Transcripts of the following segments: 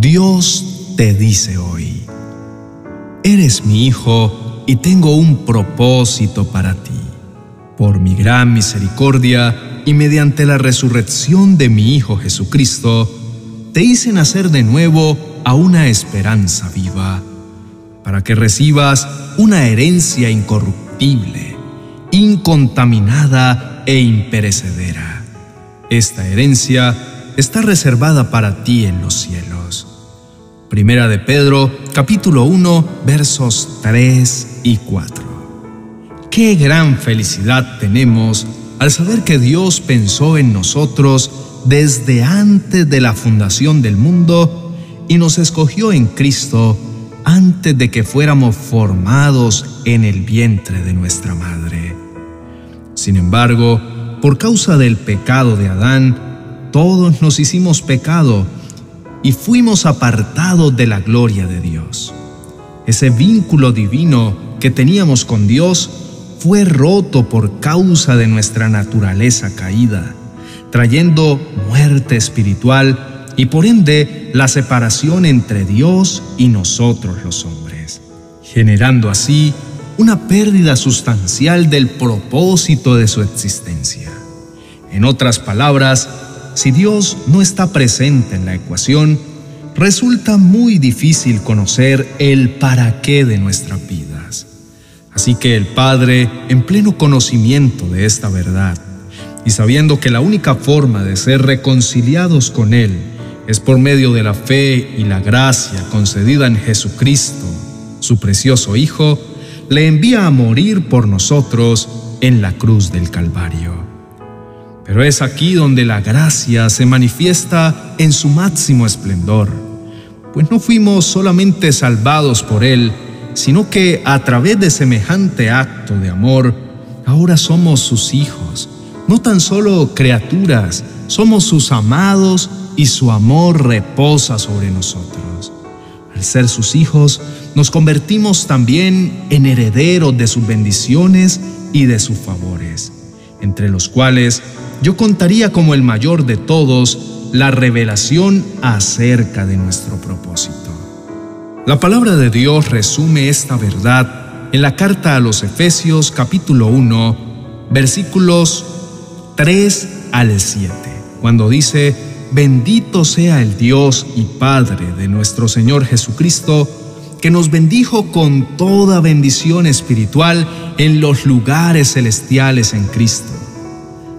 Dios te dice hoy, eres mi hijo y tengo un propósito para ti. Por mi gran misericordia y mediante la resurrección de mi Hijo Jesucristo, te hice nacer de nuevo a una esperanza viva, para que recibas una herencia incorruptible, incontaminada e imperecedera. Esta herencia está reservada para ti en los cielos. Primera de Pedro, capítulo 1, versos 3 y 4. Qué gran felicidad tenemos al saber que Dios pensó en nosotros desde antes de la fundación del mundo y nos escogió en Cristo antes de que fuéramos formados en el vientre de nuestra madre. Sin embargo, por causa del pecado de Adán, todos nos hicimos pecado y fuimos apartados de la gloria de Dios. Ese vínculo divino que teníamos con Dios fue roto por causa de nuestra naturaleza caída, trayendo muerte espiritual y por ende la separación entre Dios y nosotros los hombres, generando así una pérdida sustancial del propósito de su existencia. En otras palabras, si Dios no está presente en la ecuación, resulta muy difícil conocer el para qué de nuestras vidas. Así que el Padre, en pleno conocimiento de esta verdad, y sabiendo que la única forma de ser reconciliados con Él es por medio de la fe y la gracia concedida en Jesucristo, su precioso Hijo, le envía a morir por nosotros en la cruz del Calvario. Pero es aquí donde la gracia se manifiesta en su máximo esplendor, pues no fuimos solamente salvados por Él, sino que a través de semejante acto de amor, ahora somos sus hijos, no tan solo criaturas, somos sus amados y su amor reposa sobre nosotros. Al ser sus hijos, nos convertimos también en herederos de sus bendiciones y de sus favores, entre los cuales yo contaría como el mayor de todos la revelación acerca de nuestro propósito. La palabra de Dios resume esta verdad en la carta a los Efesios capítulo 1, versículos 3 al 7, cuando dice, bendito sea el Dios y Padre de nuestro Señor Jesucristo, que nos bendijo con toda bendición espiritual en los lugares celestiales en Cristo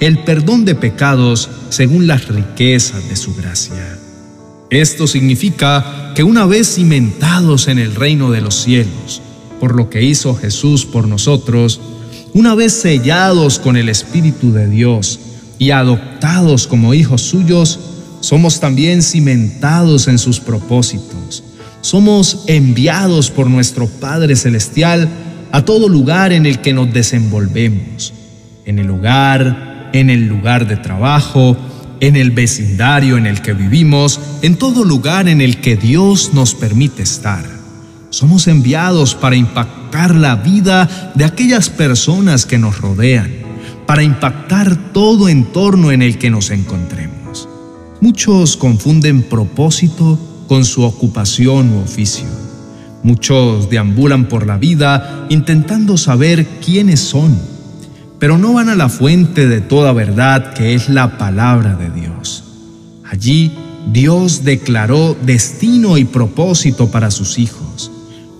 el perdón de pecados según las riquezas de su gracia. Esto significa que una vez cimentados en el reino de los cielos, por lo que hizo Jesús por nosotros, una vez sellados con el Espíritu de Dios y adoptados como hijos suyos, somos también cimentados en sus propósitos. Somos enviados por nuestro Padre Celestial a todo lugar en el que nos desenvolvemos, en el hogar, en el lugar de trabajo, en el vecindario en el que vivimos, en todo lugar en el que Dios nos permite estar. Somos enviados para impactar la vida de aquellas personas que nos rodean, para impactar todo entorno en el que nos encontremos. Muchos confunden propósito con su ocupación u oficio. Muchos deambulan por la vida intentando saber quiénes son pero no van a la fuente de toda verdad que es la palabra de Dios. Allí Dios declaró destino y propósito para sus hijos.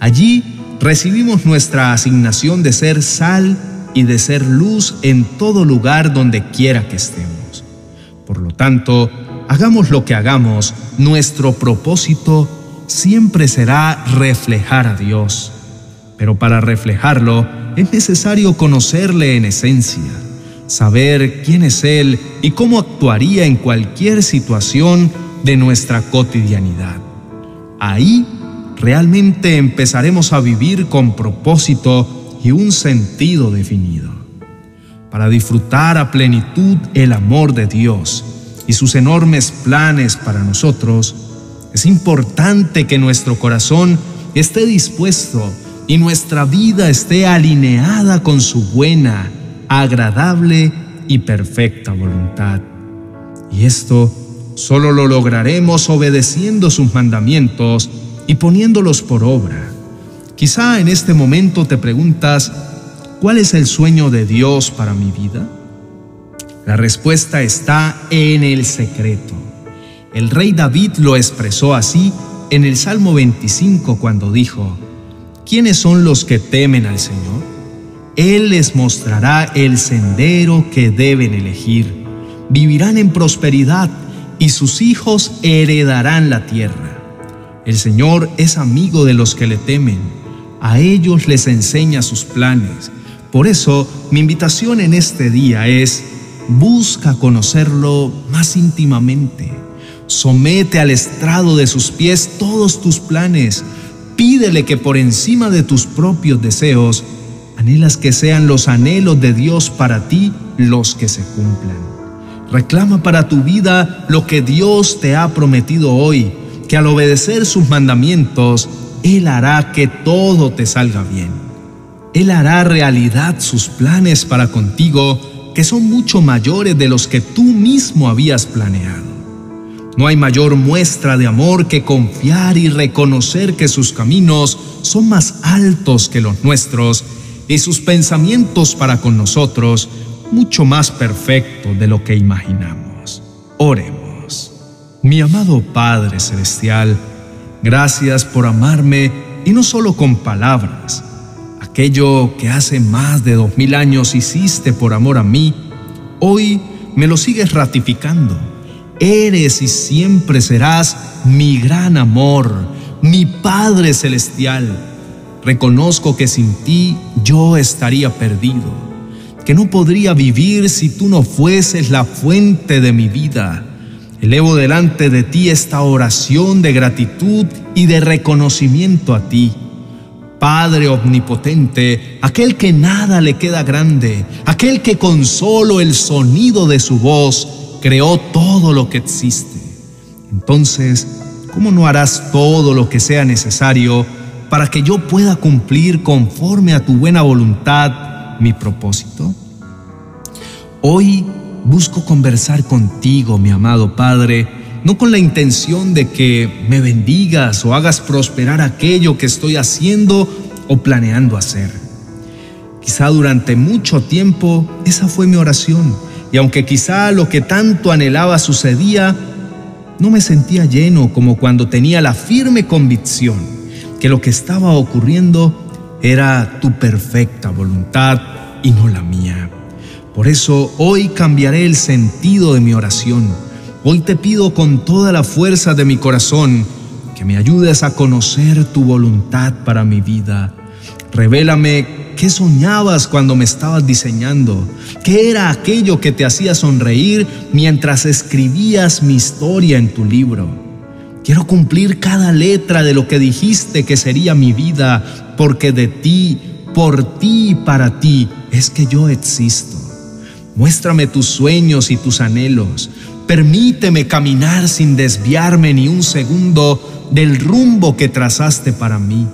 Allí recibimos nuestra asignación de ser sal y de ser luz en todo lugar donde quiera que estemos. Por lo tanto, hagamos lo que hagamos, nuestro propósito siempre será reflejar a Dios. Pero para reflejarlo, es necesario conocerle en esencia, saber quién es Él y cómo actuaría en cualquier situación de nuestra cotidianidad. Ahí realmente empezaremos a vivir con propósito y un sentido definido. Para disfrutar a plenitud el amor de Dios y sus enormes planes para nosotros, es importante que nuestro corazón esté dispuesto y nuestra vida esté alineada con su buena, agradable y perfecta voluntad. Y esto solo lo lograremos obedeciendo sus mandamientos y poniéndolos por obra. Quizá en este momento te preguntas, ¿cuál es el sueño de Dios para mi vida? La respuesta está en el secreto. El rey David lo expresó así en el Salmo 25 cuando dijo, ¿quiénes son los que temen al Señor? Él les mostrará el sendero que deben elegir. Vivirán en prosperidad y sus hijos heredarán la tierra. El Señor es amigo de los que le temen. A ellos les enseña sus planes. Por eso, mi invitación en este día es, busca conocerlo más íntimamente. Somete al estrado de sus pies todos tus planes Pídele que por encima de tus propios deseos, anhelas que sean los anhelos de Dios para ti los que se cumplan. Reclama para tu vida lo que Dios te ha prometido hoy, que al obedecer sus mandamientos, Él hará que todo te salga bien. Él hará realidad sus planes para contigo, que son mucho mayores de los que tú mismo habías planeado. No hay mayor muestra de amor que confiar y reconocer que sus caminos son más altos que los nuestros y sus pensamientos para con nosotros mucho más perfectos de lo que imaginamos. Oremos. Mi amado Padre Celestial, gracias por amarme y no solo con palabras. Aquello que hace más de dos mil años hiciste por amor a mí, hoy me lo sigues ratificando Eres y siempre serás mi gran amor, mi Padre Celestial. Reconozco que sin ti yo estaría perdido, que no podría vivir si tú no fueses la fuente de mi vida. Elevo delante de ti esta oración de gratitud y de reconocimiento a ti. Padre omnipotente, aquel que nada le queda grande, aquel que con solo el sonido de su voz creó todo lo que existe. Entonces, ¿cómo no harás todo lo que sea necesario para que yo pueda cumplir conforme a tu buena voluntad mi propósito? Hoy busco conversar contigo, mi amado Padre, no con la intención de que me bendigas o hagas prosperar aquello que estoy haciendo o planeando hacer. Quizá durante mucho tiempo esa fue mi oración y aunque quizá lo que tanto anhelaba sucedía, no me sentía lleno como cuando tenía la firme convicción que lo que estaba ocurriendo era tu perfecta voluntad y no la mía. Por eso hoy cambiaré el sentido de mi oración. Hoy te pido con toda la fuerza de mi corazón que me ayudes a conocer tu voluntad para mi vida. Revélame ¿Qué soñabas cuando me estabas diseñando? ¿Qué era aquello que te hacía sonreír mientras escribías mi historia en tu libro? Quiero cumplir cada letra de lo que dijiste que sería mi vida, porque de ti, por ti y para ti es que yo existo. Muéstrame tus sueños y tus anhelos. Permíteme caminar sin desviarme ni un segundo del rumbo que trazaste para mí.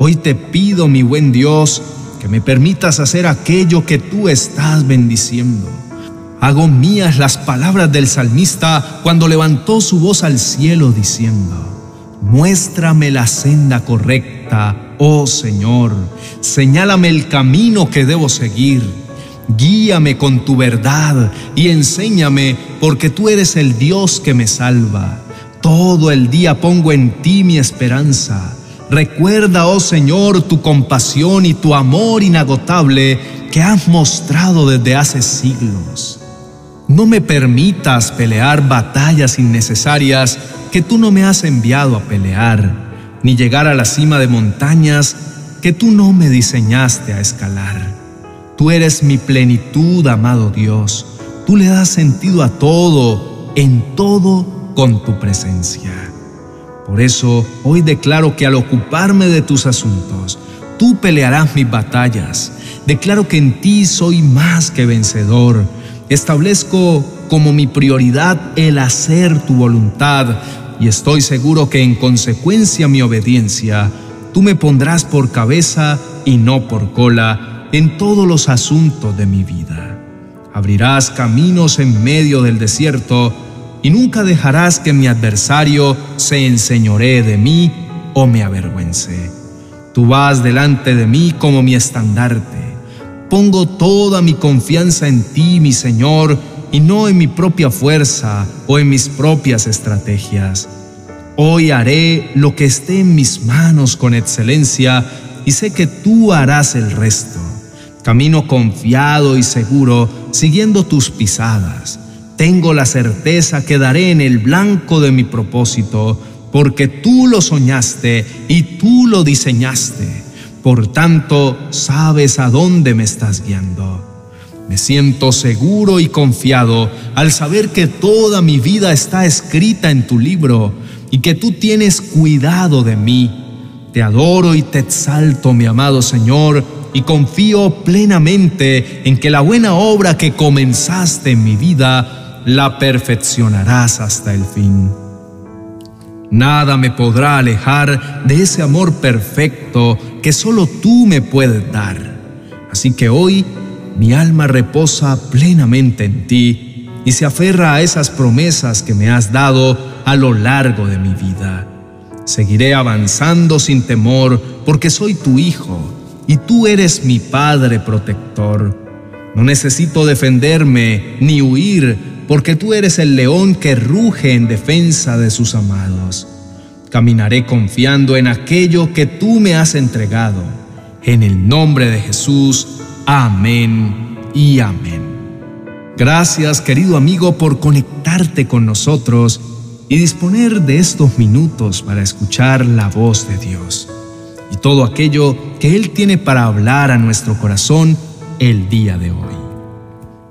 Hoy te pido, mi buen Dios, que me permitas hacer aquello que tú estás bendiciendo. Hago mías las palabras del salmista cuando levantó su voz al cielo diciendo, Muéstrame la senda correcta, oh Señor, señálame el camino que debo seguir, guíame con tu verdad y enséñame porque tú eres el Dios que me salva. Todo el día pongo en ti mi esperanza Recuerda, oh Señor, tu compasión y tu amor inagotable que has mostrado desde hace siglos. No me permitas pelear batallas innecesarias que tú no me has enviado a pelear, ni llegar a la cima de montañas que tú no me diseñaste a escalar. Tú eres mi plenitud, amado Dios. Tú le das sentido a todo, en todo, con tu presencia. Por eso hoy declaro que al ocuparme de tus asuntos, tú pelearás mis batallas. Declaro que en ti soy más que vencedor. Establezco como mi prioridad el hacer tu voluntad y estoy seguro que en consecuencia mi obediencia, tú me pondrás por cabeza y no por cola en todos los asuntos de mi vida. Abrirás caminos en medio del desierto y nunca dejarás que mi adversario se enseñoree de mí o me avergüence. Tú vas delante de mí como mi estandarte. Pongo toda mi confianza en ti, mi Señor, y no en mi propia fuerza o en mis propias estrategias. Hoy haré lo que esté en mis manos con excelencia y sé que tú harás el resto. Camino confiado y seguro, siguiendo tus pisadas tengo la certeza que daré en el blanco de mi propósito, porque tú lo soñaste y tú lo diseñaste. Por tanto, sabes a dónde me estás guiando. Me siento seguro y confiado al saber que toda mi vida está escrita en tu libro y que tú tienes cuidado de mí. Te adoro y te exalto, mi amado Señor, y confío plenamente en que la buena obra que comenzaste en mi vida la perfeccionarás hasta el fin. Nada me podrá alejar de ese amor perfecto que solo tú me puedes dar. Así que hoy mi alma reposa plenamente en ti y se aferra a esas promesas que me has dado a lo largo de mi vida. Seguiré avanzando sin temor porque soy tu hijo y tú eres mi Padre protector. No necesito defenderme ni huir porque tú eres el león que ruge en defensa de sus amados. Caminaré confiando en aquello que tú me has entregado. En el nombre de Jesús, amén y amén. Gracias querido amigo por conectarte con nosotros y disponer de estos minutos para escuchar la voz de Dios y todo aquello que Él tiene para hablar a nuestro corazón el día de hoy.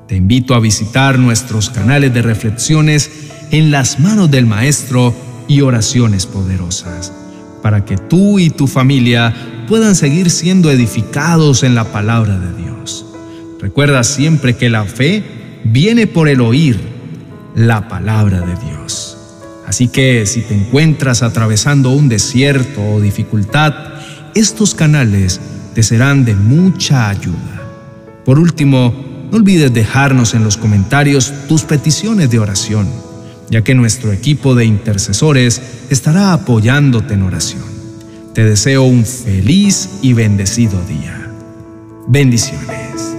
Te invito a visitar nuestros canales de reflexiones en las manos del Maestro y oraciones poderosas, para que tú y tu familia puedan seguir siendo edificados en la palabra de Dios. Recuerda siempre que la fe viene por el oír la palabra de Dios. Así que si te encuentras atravesando un desierto o dificultad, estos canales te serán de mucha ayuda. Por último, no olvides dejarnos en los comentarios tus peticiones de oración, ya que nuestro equipo de intercesores estará apoyándote en oración. Te deseo un feliz y bendecido día. Bendiciones.